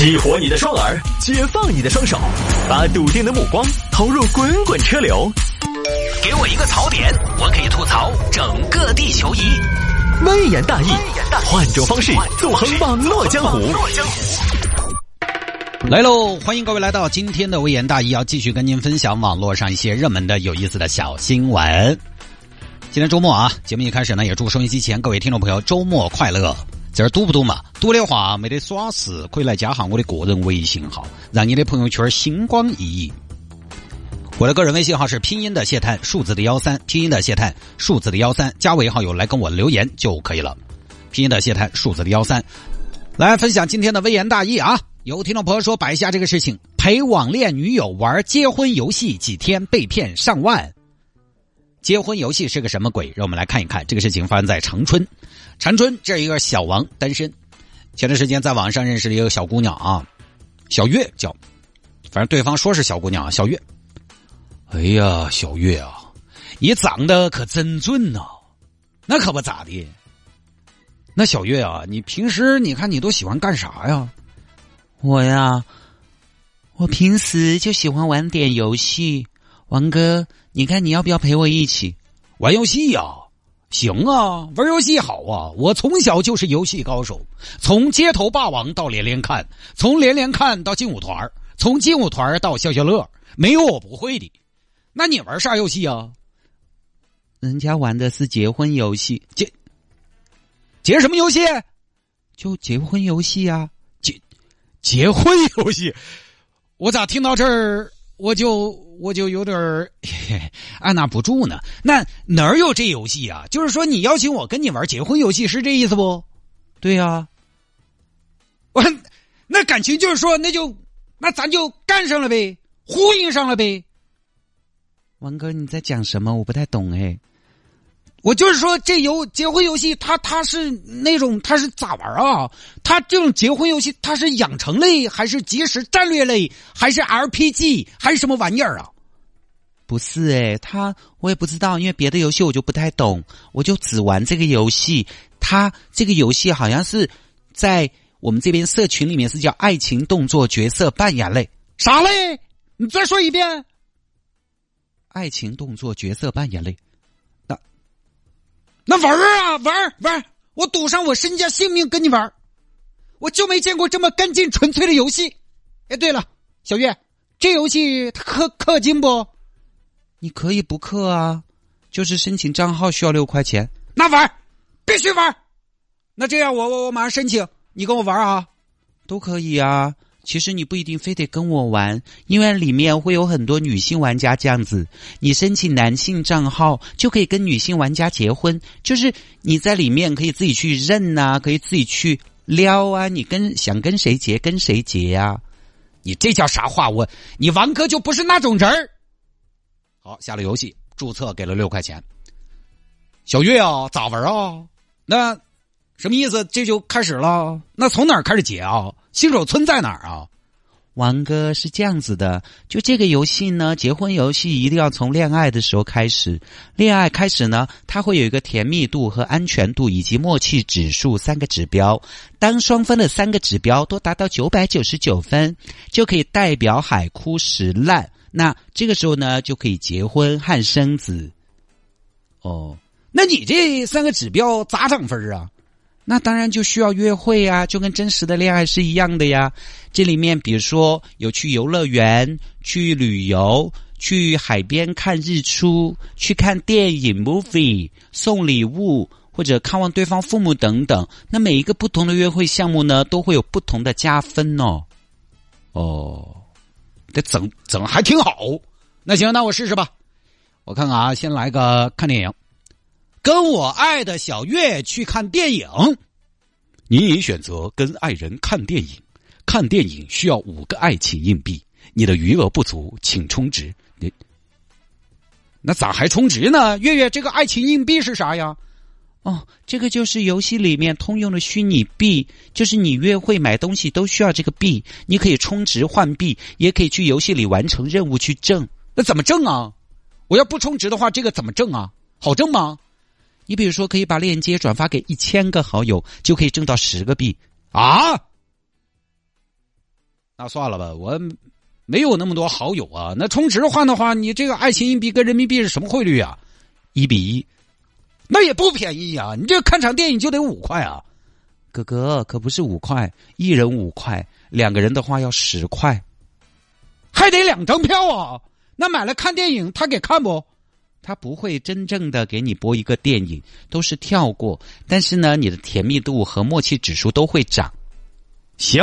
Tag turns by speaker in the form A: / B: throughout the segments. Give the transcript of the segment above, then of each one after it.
A: 激活你的双耳，解放你的双手，把笃定的目光投入滚滚车流。给我一个槽点，我可以吐槽整个地球仪。微言大义，换种方式纵横网络江湖。
B: 来喽！欢迎各位来到今天的微言大义，要继续跟您分享网络上一些热门的、有意思的小新闻。今天周末啊，节目一开始呢，也祝收音机前各位听众朋友周末快乐。这儿堵不堵嘛？堵的话没得耍事，可以来加上我的个人微信号，让你的朋友圈星光熠熠。我的个人微信号是拼音的谢探，数字的幺三，拼音的谢探，数字的幺三，加为好友来跟我留言就可以了。拼音的谢探，数字的幺三，来分享今天的微言大义啊！有听众朋友说摆下这个事情，陪网恋女友玩结婚游戏几天被骗上万。结婚游戏是个什么鬼？让我们来看一看。这个事情发生在长春，长春这一个小王单身，前段时间在网上认识了一个小姑娘啊，小月叫，反正对方说是小姑娘啊，小月。哎呀，小月啊，你长得可真俊呐，那可不咋的。那小月啊，你平时你看你都喜欢干啥呀？
C: 我呀，我平时就喜欢玩点游戏，王哥。你看，你要不要陪我一起
B: 玩游戏呀？行啊，玩游戏好啊！我从小就是游戏高手，从街头霸王到连连看，从连连看到劲舞团从劲舞团到消消乐，没有我不会的。那你玩啥游戏啊？
C: 人家玩的是结婚游戏，
B: 结结什么游戏？
C: 就结婚游戏啊！
B: 结结婚游戏，我咋听到这儿？我就我就有点按捺不住呢。那哪儿有这游戏啊？就是说你邀请我跟你玩结婚游戏是这意思不？
C: 对呀。
B: 我那感情就是说那就那咱就干上了呗，呼应上了呗。
C: 王哥你在讲什么？我不太懂哎。
B: 我就是说，这游结婚游戏，它它是那种，它是咋玩啊？它这种结婚游戏，它是养成类，还是即时战略类，还是 RPG，还是什么玩意儿啊？
C: 不是哎，他我也不知道，因为别的游戏我就不太懂，我就只玩这个游戏。它这个游戏好像是在我们这边社群里面是叫爱情动作角色扮演类，
B: 啥类？你再说一遍。
C: 爱情动作角色扮演类。
B: 那玩儿啊，玩儿玩儿，我赌上我身家性命跟你玩儿，我就没见过这么干净纯粹的游戏。哎，对了，小月，这游戏它氪氪金不？
C: 你可以不氪啊，就是申请账号需要六块钱。
B: 那玩儿，必须玩儿。那这样，我我我马上申请，你跟我玩啊，
C: 都可以啊。其实你不一定非得跟我玩，因为里面会有很多女性玩家这样子。你申请男性账号就可以跟女性玩家结婚，就是你在里面可以自己去认呐，可以自己去撩啊。你跟想跟谁结跟谁结呀？
B: 你这叫啥话？我你王哥就不是那种人儿。好，下了游戏，注册给了六块钱。小月啊，咋玩啊？那什么意思？这就开始了？那从哪儿开始结啊？新手村在哪儿啊？
C: 王哥是这样子的，就这个游戏呢，结婚游戏一定要从恋爱的时候开始。恋爱开始呢，它会有一个甜蜜度和安全度以及默契指数三个指标。当双方的三个指标都达到九百九十九分，就可以代表海枯石烂。那这个时候呢，就可以结婚和生子。
B: 哦，那你这三个指标咋涨分啊？
C: 那当然就需要约会呀，就跟真实的恋爱是一样的呀。这里面比如说有去游乐园、去旅游、去海边看日出、去看电影 movie、送礼物或者看望对方父母等等。那每一个不同的约会项目呢，都会有不同的加分哦。
B: 哦，这整整还挺好。那行，那我试试吧。我看看啊，先来个看电影。跟我爱的小月去看电影，你已选择跟爱人看电影。看电影需要五个爱情硬币，你的余额不足，请充值。你那咋还充值呢？月月，这个爱情硬币是啥呀？
C: 哦，这个就是游戏里面通用的虚拟币，就是你约会买东西都需要这个币，你可以充值换币，也可以去游戏里完成任务去挣。
B: 那怎么挣啊？我要不充值的话，这个怎么挣啊？好挣吗？
C: 你比如说，可以把链接转发给一千个好友，就可以挣到十个币
B: 啊！那算了吧，我没有那么多好友啊。那充值换的话，你这个爱情硬币跟人民币是什么汇率啊？一比一，那也不便宜呀。你这看场电影就得五块啊。
C: 哥哥可不是五块，一人五块，两个人的话要十块，
B: 还得两张票啊。那买了看电影，他给看不？
C: 他不会真正的给你播一个电影，都是跳过。但是呢，你的甜蜜度和默契指数都会涨。
B: 行。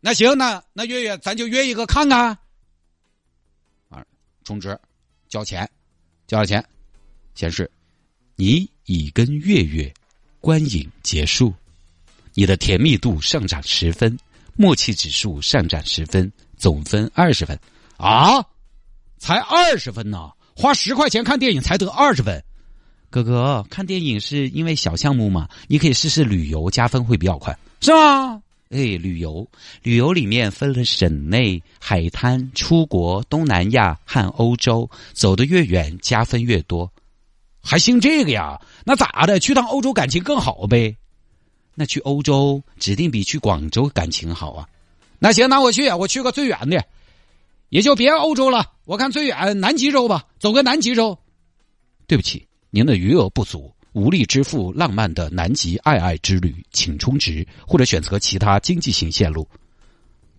B: 那行，那那月月，咱就约一个看看。啊，充值，交钱，交了钱，显示
C: 你已跟月月观影结束，你的甜蜜度上涨十分，默契指数上涨十分，总分二十分。
B: 啊，才二十分呢！花十块钱看电影才得二十分。
C: 哥哥，看电影是因为小项目嘛？你可以试试旅游，加分会比较快，
B: 是吗？
C: 哎，旅游，旅游里面分了省内、海滩、出国、东南亚和欧洲，走得越远加分越多，
B: 还兴这个呀？那咋的？去趟欧洲感情更好呗？
C: 那去欧洲指定比去广州感情好啊？
B: 那行，那我去，我去个最远的，也就别欧洲了。我看最远南极洲吧，走个南极洲。
C: 对不起，您的余额不足。无力支付浪漫的南极爱爱之旅，请充值或者选择其他经济型线路。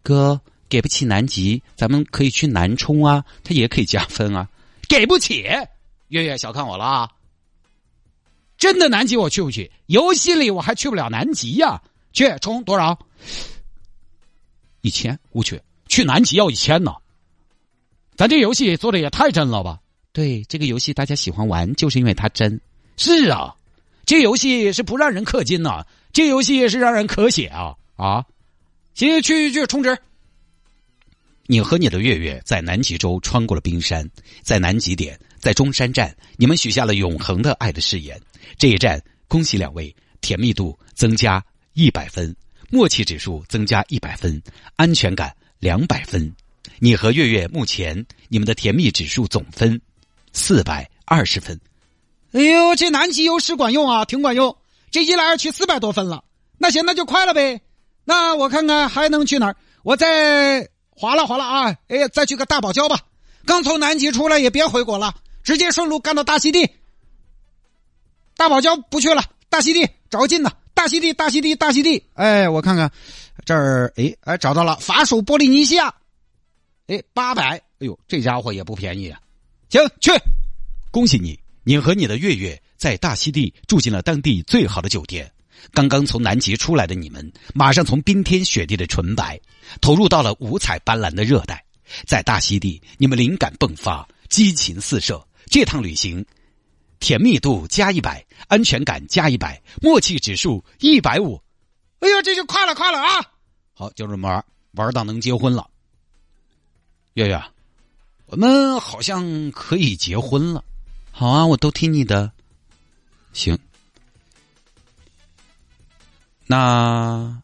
C: 哥，给不起南极，咱们可以去南充啊，它也可以加分啊。
B: 给不起，月月小看我了啊！真的南极我去不去？游戏里我还去不了南极呀。去充多少？一千，我去，去南极要一千呢。咱这游戏做的也太真了吧？
C: 对，这个游戏大家喜欢玩，就是因为它真。
B: 是啊，这游戏是不让人氪金呐，这游戏是让人咳血啊啊！行，去去充值。
C: 你和你的月月在南极洲穿过了冰山，在南极点，在中山站，你们许下了永恒的爱的誓言。这一站，恭喜两位，甜蜜度增加一百分，默契指数增加一百分，安全感两百分。你和月月目前你们的甜蜜指数总分四百二十分。
B: 哎呦，这南极优势管用啊，挺管用。这一来二去四百多分了，那行，那就快了呗。那我看看还能去哪儿？我再划拉划拉啊！哎，再去个大堡礁吧。刚从南极出来，也别回国了，直接顺路干到大溪地。大堡礁不去了，大溪地找个近的。大溪地，大溪地，大溪地。哎，我看看这儿，哎哎，找到了，法属波利尼西亚。哎，八百。哎呦，这家伙也不便宜啊。行，去，
C: 恭喜你。你和你的月月在大溪地住进了当地最好的酒店。刚刚从南极出来的你们，马上从冰天雪地的纯白，投入到了五彩斑斓的热带。在大溪地，你们灵感迸发，激情四射。这趟旅行，甜蜜度加一百，安全感加一百，默契指数一百五。
B: 哎呦，这就快了，快了啊！
C: 好，就这么玩，玩到能结婚了。
B: 月月，我们好像可以结婚了。
C: 好啊，我都听你的。
B: 行，那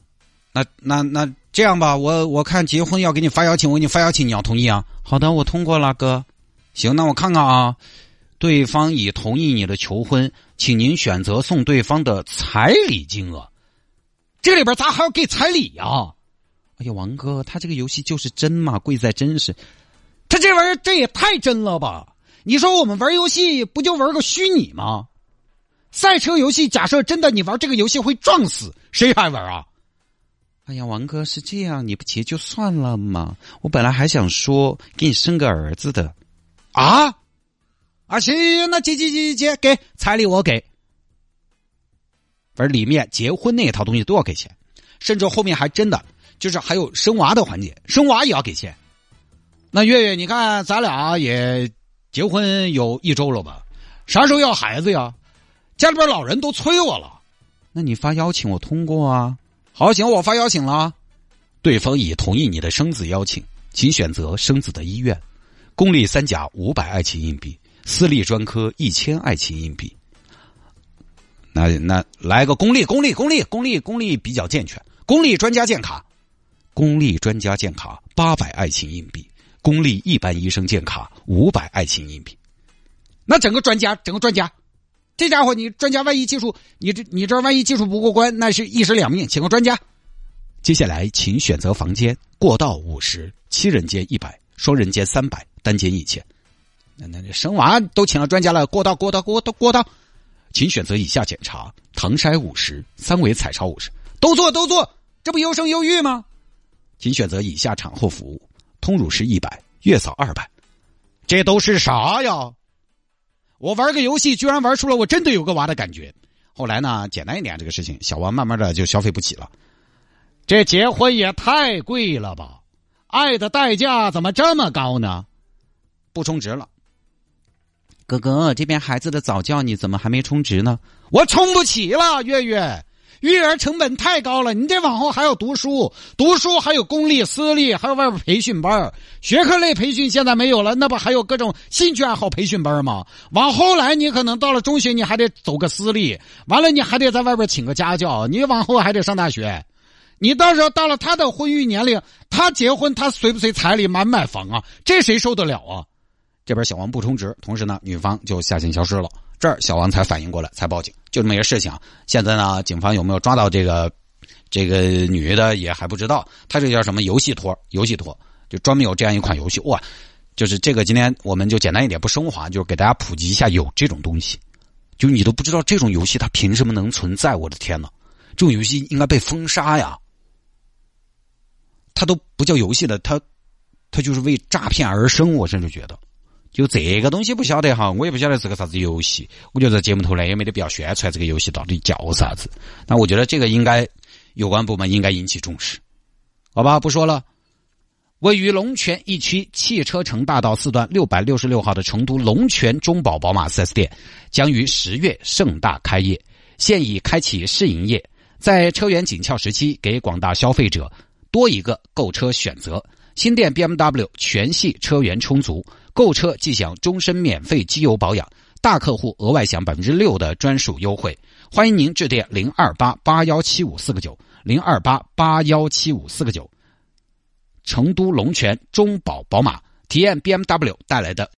B: 那那那这样吧，我我看结婚要给你发邀请，我给你发邀请，你要同意啊？
C: 好的，我通过了，哥。
B: 行，那我看看啊，对方已同意你的求婚，请您选择送对方的彩礼金额。这里边咋还要给彩礼呀？
C: 哎呀，王哥，他这个游戏就是真嘛，贵在真实。
B: 他这玩意儿这也太真了吧！你说我们玩游戏不就玩个虚拟吗？赛车游戏，假设真的你玩这个游戏会撞死，谁还玩啊？
C: 哎呀，王哥是这样，你不结就算了嘛。我本来还想说给你生个儿子的，
B: 啊啊行行行，那结结结结给彩礼我给。反正里面结婚那一套东西都要给钱，甚至后面还真的就是还有生娃的环节，生娃也要给钱。那月月，你看咱俩也。结婚有一周了吧？啥时候要孩子呀？家里边老人都催我了。
C: 那你发邀请我通过啊？
B: 好，行，我发邀请了。
C: 对方已同意你的生子邀请，请选择生子的医院。公立三甲五百爱情硬币，私立专科一千爱情硬币。
B: 那那来个公立，公立，公立，公立，公立比较健全。公立专家健卡，
C: 公立专家建卡八百爱情硬币。公立一般医生建卡五百爱情硬币，
B: 那整个专家，整个专家，这家伙你专家万一技术，你这你这万一技术不过关，那是一尸两命，请个专家，接下来，请选择房间：过道五十，七人间一百，双人间三百，单间一千。那那生娃都请了专家了，过道过道过道过道，请选择以下检查：唐筛五十，三维彩超五十，都做都做，这不优生优育吗？请选择以下产后服务：通乳师一百，月嫂二百。这都是啥呀？我玩个游戏，居然玩出了我真的有个娃的感觉。后来呢，简单一点这个事情，小王慢慢的就消费不起了。这结婚也太贵了吧？爱的代价怎么这么高呢？不充值了。
C: 哥哥，这边孩子的早教你怎么还没充值呢？
B: 我充不起了，月月。育儿成本太高了，你得往后还要读书，读书还有公立、私立，还有外边培训班学科类培训现在没有了，那不还有各种兴趣爱好培训班吗？往后来，你可能到了中学，你还得走个私立，完了你还得在外边请个家教，你往后还得上大学。你到时候到了他的婚育年龄，他结婚，他随不随彩礼，买不买房啊？这谁受得了啊？这边小王不充值，同时呢，女方就下线消失了。这儿小王才反应过来，才报警，就这么一个事情。现在呢，警方有没有抓到这个这个女的也还不知道。他这叫什么游戏托？游戏托就专门有这样一款游戏哇！就是这个，今天我们就简单一点，不升华，就是给大家普及一下，有这种东西。就你都不知道这种游戏它凭什么能存在？我的天呐，这种游戏应该被封杀呀！它都不叫游戏了，它它就是为诈骗而生。我甚至觉得。就这个东西不晓得哈，我也不晓得是个啥子游戏。我觉得节目头呢也没得必要宣传这个游戏到底叫啥子。那我觉得这个应该有关部门应该引起重视，好吧？不说了。位于龙泉一区汽车城大道四段六百六十六号的成都龙泉中宝宝马 4S 店将于十月盛大开业，现已开启试营业，在车源紧俏时期，给广大消费者多一个购车选择。新店 BMW 全系车源充足。购车即享终身免费机油保养，大客户额外享百分之六的专属优惠。欢迎您致电零二八八幺七五四个九零二八八幺七五四个九。成都龙泉中宝宝马体验 BMW 带来的